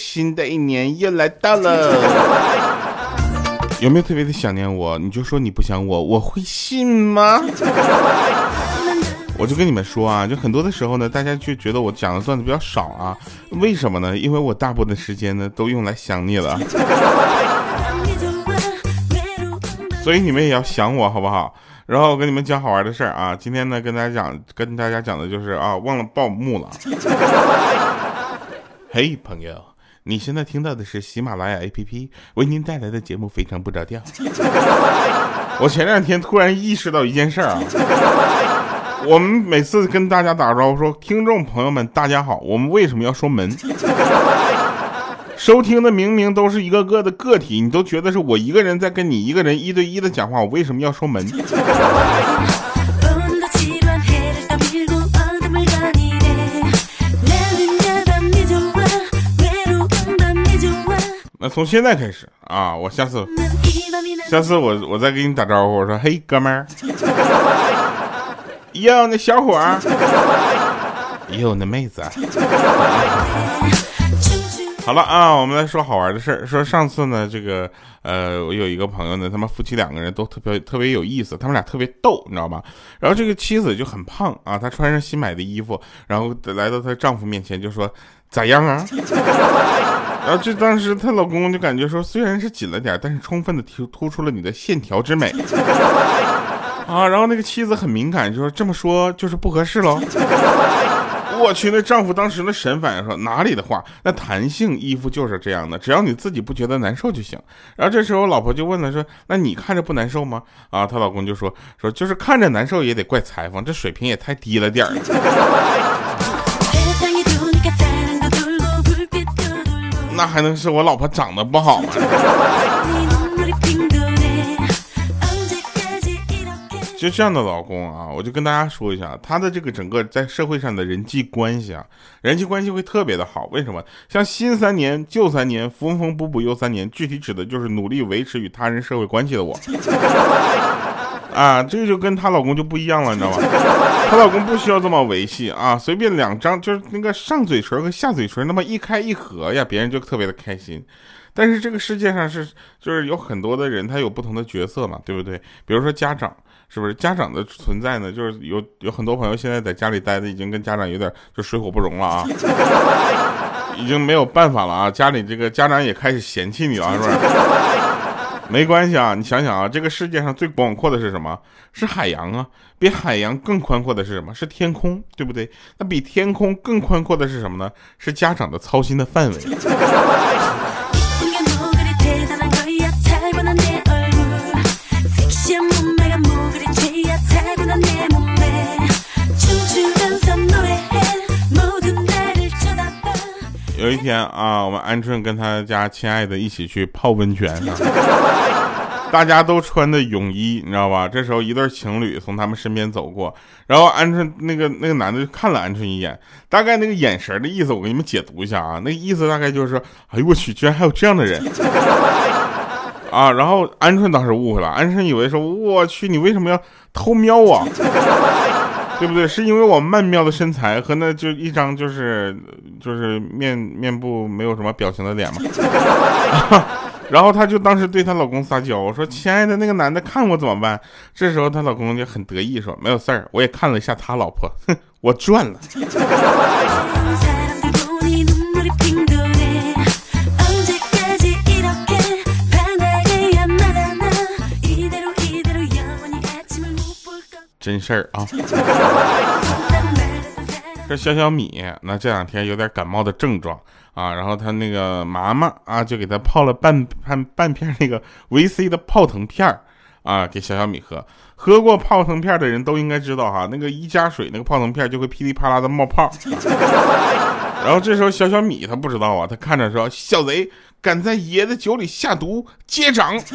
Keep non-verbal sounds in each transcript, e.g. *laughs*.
哟，新的一年又来到了，*laughs* 有没有特别的想念我？你就说你不想我，我会信吗？*laughs* 我就跟你们说啊，就很多的时候呢，大家就觉得我讲的段子比较少啊，为什么呢？因为我大部分的时间呢都用来想你了，*laughs* 所以你们也要想我好不好？然后我跟你们讲好玩的事儿啊，今天呢跟大家讲，跟大家讲的就是啊，忘了报幕了。嘿，朋友，你现在听到的是喜马拉雅 APP 为您带来的节目《非常不着调》。我前两天突然意识到一件事儿啊。我们每次跟大家打招呼说：“听众朋友们，大家好。”我们为什么要说门？收听的明明都是一个个的个体，你都觉得是我一个人在跟你一个人一对一的讲话，我为什么要说门？从现在开始啊，我下次，下次我我再给你打招呼，我说：“嘿，哥们儿。”哟，那小伙儿，哟，那妹子。好了啊，我们来说好玩的事儿。说上次呢，这个呃，我有一个朋友呢，他们夫妻两个人都特别特别有意思，他们俩特别逗，你知道吗？然后这个妻子就很胖啊，她穿上新买的衣服，然后来到她丈夫面前就说：“咋样啊？”然后这当时她老公就感觉说，虽然是紧了点，但是充分的突突出了你的线条之美。啊，然后那个妻子很敏感，就说这么说就是不合适喽。我去，那丈夫当时那神反应说哪里的话，那弹性衣服就是这样的，只要你自己不觉得难受就行。然后这时候老婆就问了说，那你看着不难受吗？啊，她老公就说说就是看着难受也得怪裁缝，这水平也太低了点儿。那还能是我老婆长得不好吗？就这样的老公啊，我就跟大家说一下，他的这个整个在社会上的人际关系啊，人际关系会特别的好。为什么？像新三年、旧三年、缝缝补补又三年，具体指的就是努力维持与他人社会关系的我。啊，这个就跟她老公就不一样了，你知道吗？她老公不需要这么维系啊，随便两张就是那个上嘴唇和下嘴唇那么一开一合呀，别人就特别的开心。但是这个世界上是就是有很多的人，他有不同的角色嘛，对不对？比如说家长。是不是家长的存在呢？就是有有很多朋友现在在家里待的已经跟家长有点就水火不容了啊，已经没有办法了啊！家里这个家长也开始嫌弃你了，是不是？没关系啊，你想想啊，这个世界上最广阔的是什么？是海洋啊！比海洋更宽阔的是什么？是天空，对不对？那比天空更宽阔的是什么呢？是家长的操心的范围。有一天啊，我们鹌鹑跟他家亲爱的一起去泡温泉，*laughs* 大家都穿的泳衣，你知道吧？这时候一对情侣从他们身边走过，然后鹌鹑那个那个男的就看了鹌鹑一眼，大概那个眼神的意思，我给你们解读一下啊，那个意思大概就是说，哎呦我去，居然还有这样的人 *laughs* 啊！然后鹌鹑当时误会了，鹌鹑以为说，我去，你为什么要偷瞄我？对不对？是因为我曼妙的身材和那就一张就是就是面面部没有什么表情的脸嘛。*laughs* 然后她就当时对她老公撒娇，我说：“亲爱的，那个男的看我怎么办？”这时候她老公就很得意说：“没有事儿，我也看了一下他老婆，哼，我赚了。” *laughs* 真事儿啊！*laughs* 这小小米，那这两天有点感冒的症状啊，然后他那个妈妈啊，就给他泡了半半半片那个维 C 的泡腾片儿啊，给小小米喝。喝过泡腾片的人都应该知道哈，那个一加水，那个泡腾片就会噼里啪啦的冒泡。*laughs* 然后这时候小小米他不知道啊，他看着说：“小贼敢在爷的酒里下毒，接掌！” *laughs*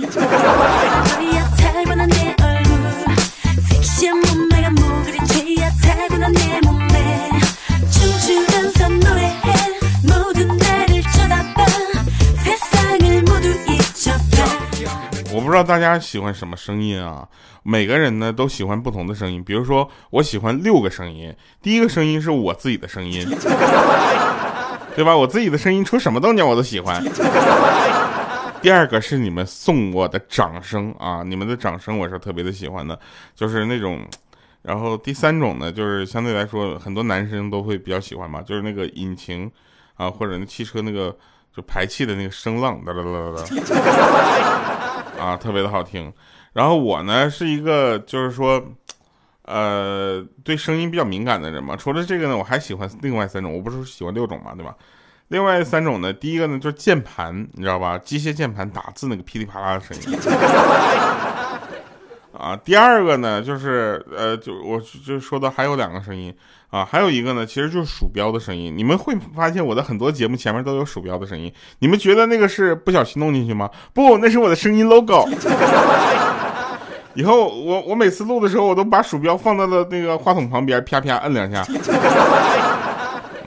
我不知道大家喜欢什么声音啊？每个人呢都喜欢不同的声音。比如说，我喜欢六个声音。第一个声音是我自己的声音，*laughs* 对吧？我自己的声音出什么动静我都喜欢。第二个是你们送我的掌声啊，你们的掌声我是特别的喜欢的，就是那种。然后第三种呢，就是相对来说很多男生都会比较喜欢嘛，就是那个引擎啊，或者那汽车那个就排气的那个声浪哒哒哒哒哒，啊，特别的好听。然后我呢是一个就是说，呃，对声音比较敏感的人嘛。除了这个呢，我还喜欢另外三种，我不是喜欢六种嘛，对吧？另外三种呢，第一个呢就是键盘，你知道吧？机械键盘打字那个噼里啪啦的声音。*laughs* 啊，第二个呢就是呃，就我就说的还有两个声音啊，还有一个呢其实就是鼠标的声音。你们会发现我的很多节目前面都有鼠标的声音，你们觉得那个是不小心弄进去吗？不，那是我的声音 logo。以后我我每次录的时候，我都把鼠标放到了那个话筒旁边，啪啪摁两下。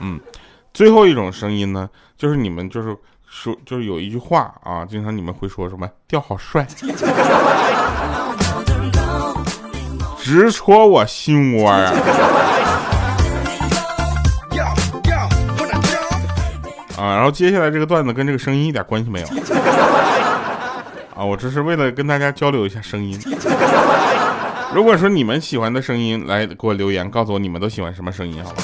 嗯。最后一种声音呢，就是你们就是说，就是有一句话啊，经常你们会说什么“调好帅”，直戳我心窝啊！啊，然后接下来这个段子跟这个声音一点关系没有啊，我这是为了跟大家交流一下声音。如果说你们喜欢的声音，来给我留言，告诉我你们都喜欢什么声音，好吧？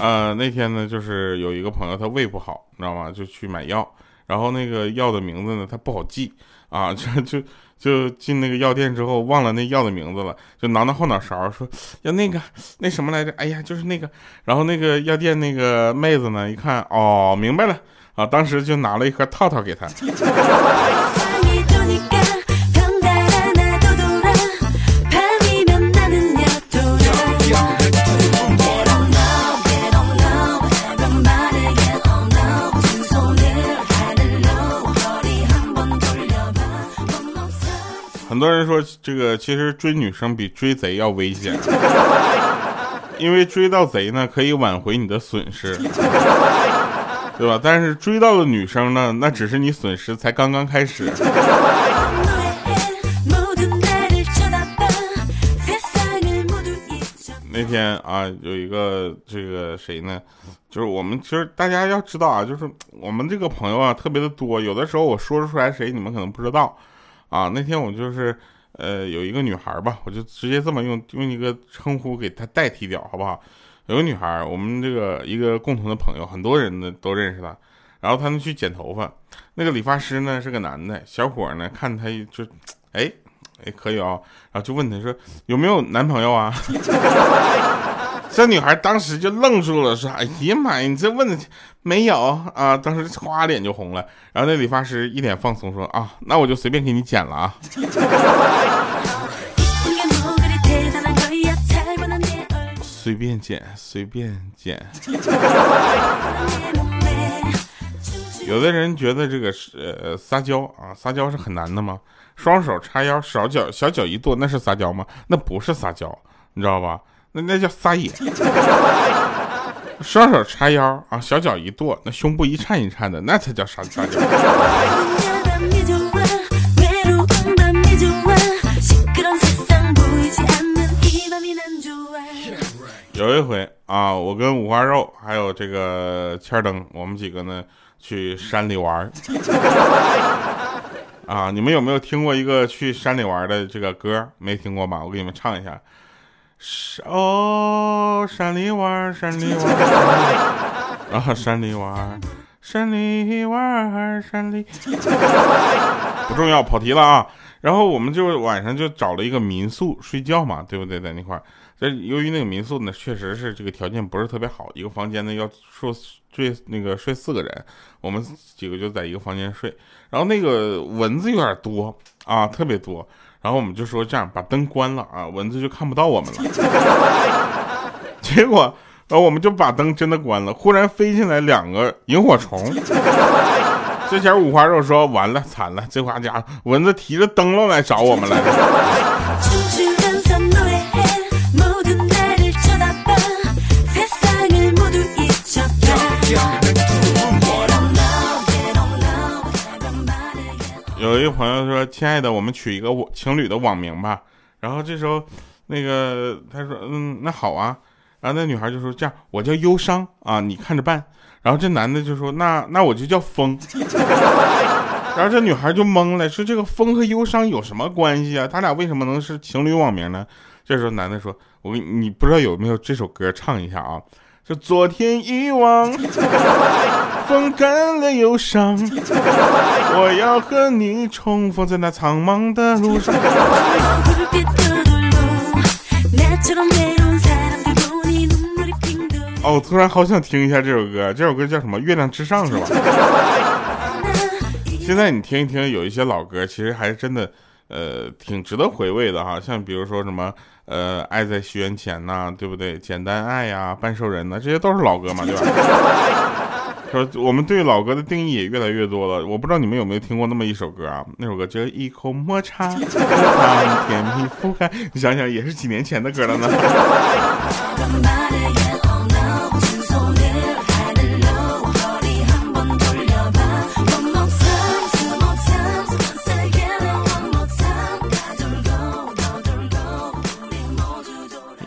呃，那天呢，就是有一个朋友，他胃不好，你知道吗？就去买药，然后那个药的名字呢，他不好记啊，*laughs* 就就就进那个药店之后，忘了那药的名字了，就挠挠后脑勺，说要那个那什么来着？哎呀，就是那个。然后那个药店那个妹子呢，一看，哦，明白了啊，当时就拿了一盒套套给他。*laughs* 很多人说，这个其实追女生比追贼要危险，因为追到贼呢可以挽回你的损失，对吧？但是追到的女生呢，那只是你损失才刚刚开始。那天啊，有一个这个谁呢？就是我们其实大家要知道啊，就是我们这个朋友啊特别的多，有的时候我说出来谁，你们可能不知道。啊，那天我就是，呃，有一个女孩吧，我就直接这么用用一个称呼给她代替掉，好不好？有个女孩，我们这个一个共同的朋友，很多人呢都认识她。然后她呢去剪头发，那个理发师呢是个男的，小伙呢看他就，哎，哎可以啊，然后就问他说有没有男朋友啊？*laughs* 这女孩当时就愣住了，说：“哎呀妈呀，你这问的没有啊？”当时哗脸就红了。然后那理发师一脸放松说：“啊，那我就随便给你剪了啊。”随便剪，随便剪。有的人觉得这个是呃撒娇啊，撒娇是很难的吗？双手叉腰，小脚小脚一跺，那是撒娇吗？那不是撒娇，你知道吧？那那叫撒野，双手叉腰啊，小脚一跺，那胸部一颤一颤的，那才叫撒撒娇。有一回啊，我跟五花肉还有这个千灯，我们几个呢去山里玩啊，你们有没有听过一个去山里玩的这个歌？没听过吧？我给你们唱一下。哦，山里玩，山里玩，*laughs* 啊，山里玩，山里玩，山里，*laughs* 不重要，跑题了啊。然后我们就晚上就找了一个民宿睡觉嘛，对不对？在那块儿，这由于那个民宿呢，确实是这个条件不是特别好，一个房间呢要说睡那个睡四个人，我们几个就在一个房间睡。然后那个蚊子有点多啊，特别多。然后我们就说这样，把灯关了啊，蚊子就看不到我们了。*laughs* 结果，然后我们就把灯真的关了。忽然飞进来两个萤火虫。这前五花肉说完了，惨了，这家蚊子提着灯笼来找我们来了。*laughs* 有一个朋友说：“亲爱的，我们取一个情侣的网名吧。”然后这时候，那个他说嗯那好啊，然后那女孩就说这样我叫忧伤啊，你看着办。然后这男的就说那 *laughs* 那我就叫风。然后这女孩就懵了，说这个风和忧伤有什么关系啊？他俩为什么能是情侣网名呢？这时候男的说，我你不知道有没有这首歌唱一下啊？就昨天遗忘，*laughs* 风干了忧伤，我要和你重逢在那苍茫的路上。哦，我突然好想听一下这首歌，这首歌叫什么？月亮之上是吧？*laughs* 现在你听一听，有一些老歌，其实还是真的，呃，挺值得回味的哈。像比如说什么，呃，爱在西元前呐，对不对？简单爱呀，半兽人呐，这些都是老歌嘛，对吧？*laughs* 说我们对老歌的定义也越来越多了。我不知道你们有没有听过那么一首歌啊？那首歌叫《一口抹茶，*laughs* 甜蜜覆盖》，你想想，也是几年前的歌了呢。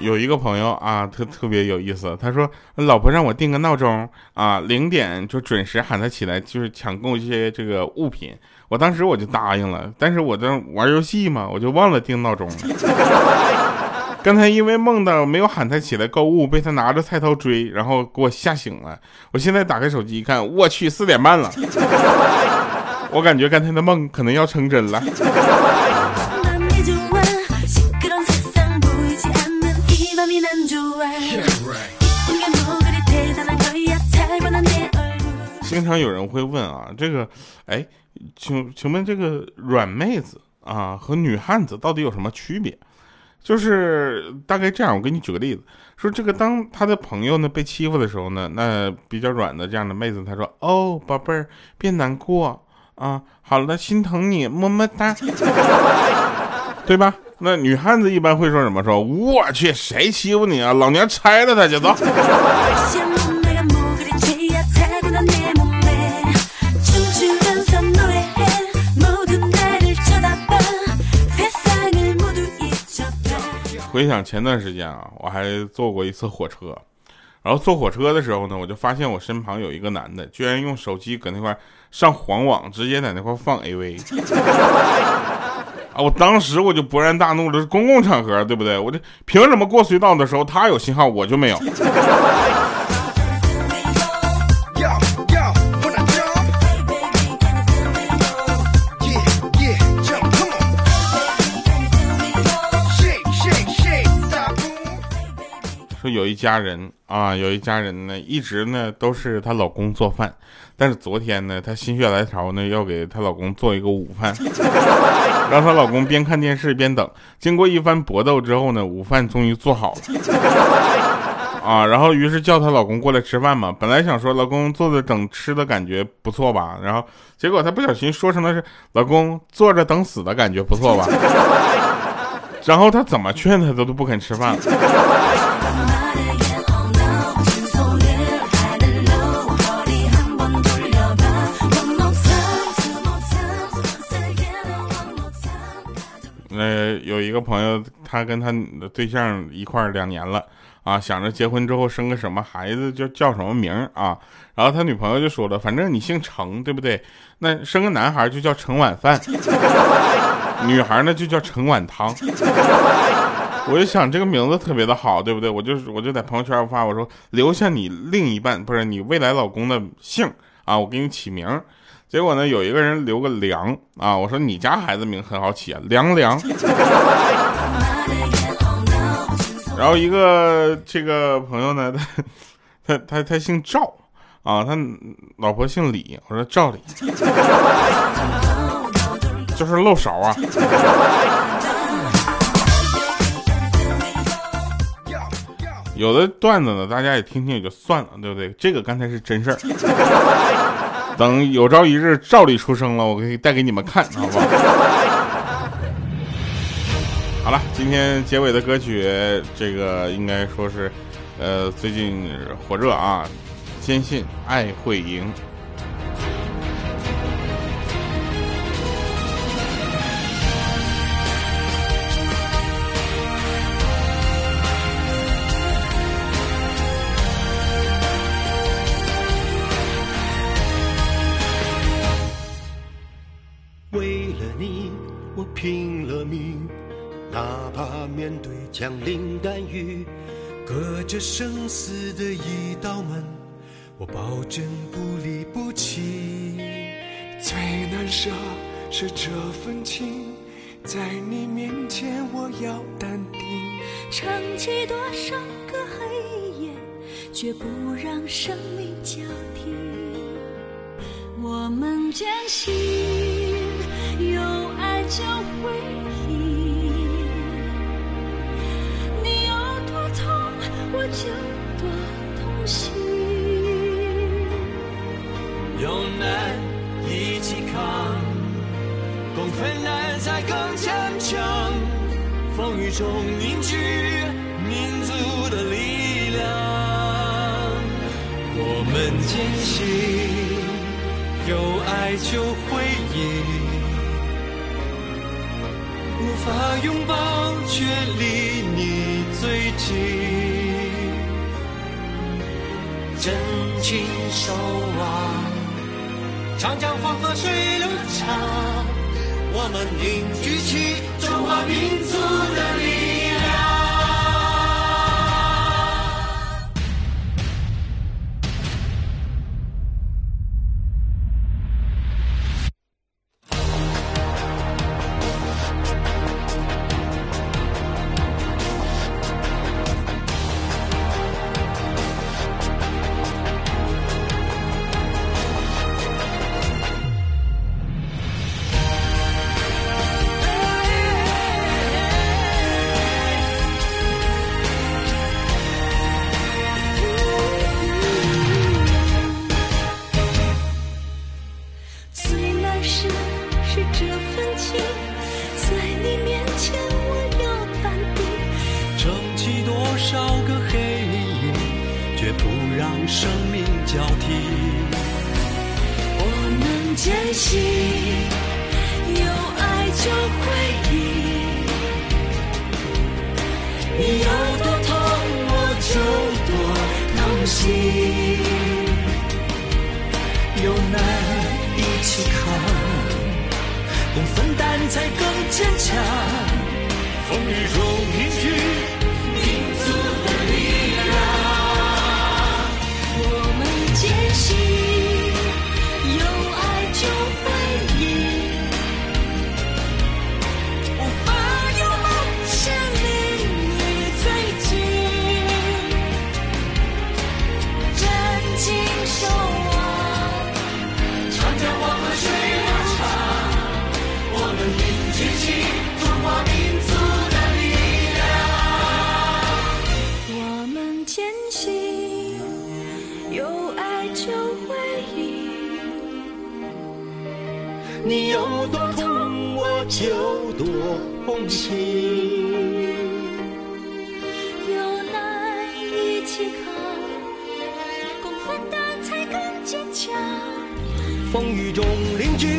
有一个朋友啊，特特别有意思。他说，老婆让我定个闹钟啊，零点就准时喊他起来，就是抢购一些这个物品。我当时我就答应了，但是我在玩游戏嘛，我就忘了定闹钟了。*laughs* 刚才因为梦到没有喊他起来购物，被他拿着菜刀追，然后给我吓醒了。我现在打开手机一看，我去，四点半了。*laughs* 我感觉刚才的梦可能要成真了。经常有人会问啊，这个，哎，请请问这个软妹子啊和女汉子到底有什么区别？就是大概这样，我给你举个例子，说这个当他的朋友呢被欺负的时候呢，那比较软的这样的妹子，她说：“哦，宝贝儿，别难过啊，好了，心疼你，么么哒，*laughs* 对吧？”那女汉子一般会说什么？说我去，谁欺负你啊？老娘拆了他去，走。*laughs* 回想前段时间啊，我还坐过一次火车，然后坐火车的时候呢，我就发现我身旁有一个男的，居然用手机搁那块上黄网，直接在那块放 AV。啊！我当时我就勃然大怒了，是公共场合，对不对？我这凭什么过隧道的时候他有信号，我就没有？有一家人啊，有一家人呢，一直呢都是她老公做饭，但是昨天呢，她心血来潮呢，要给她老公做一个午饭，*laughs* 让她老公边看电视边等。经过一番搏斗之后呢，午饭终于做好了 *laughs* 啊，然后于是叫她老公过来吃饭嘛。本来想说老公坐着等吃的感觉不错吧，然后结果她不小心说成的是老公坐着等死的感觉不错吧，*laughs* 然后她怎么劝他都都不肯吃饭。呃，有一个朋友，他跟他对象一块两年了啊，想着结婚之后生个什么孩子，就叫什么名啊。然后他女朋友就说了，反正你姓程，对不对？那生个男孩就叫程晚饭，*laughs* 女孩呢就叫程晚汤。我就想这个名字特别的好，对不对？我就我就在朋友圈发，我说留下你另一半，不是你未来老公的姓啊，我给你起名。结果呢，有一个人留个梁啊，我说你家孩子名很好起啊，凉凉。*laughs* 然后一个这个朋友呢，他 *laughs* 他他他姓赵啊，他老婆姓李，我说赵李，*laughs* 就是漏勺啊。有的段子呢，大家也听听也就算了，对不对？这个刚才是真事儿。*laughs* 等有朝一日赵丽出生了，我可以带给你们看，*laughs* 好不好？好了，今天结尾的歌曲，这个应该说是，呃，最近火热啊，坚信爱会赢。哪怕面对枪林弹雨，隔着生死的一道门，我保证不离不弃。最难舍是这份情，在你面前我要淡定。撑起多少个黑夜，绝不让生命交替。我们坚信，有爱就就多痛心。有难一起扛，共分担才更坚强。风雨中凝聚民族的力量。我们坚信，有爱就会赢。无法拥抱，却离你最近。真情守望，长江黄河水流长，我们凝聚起中华民风雨中有爱就会赢。你有多痛，我就多痛心。有难一起扛，共分担才更坚强。风雨中凝聚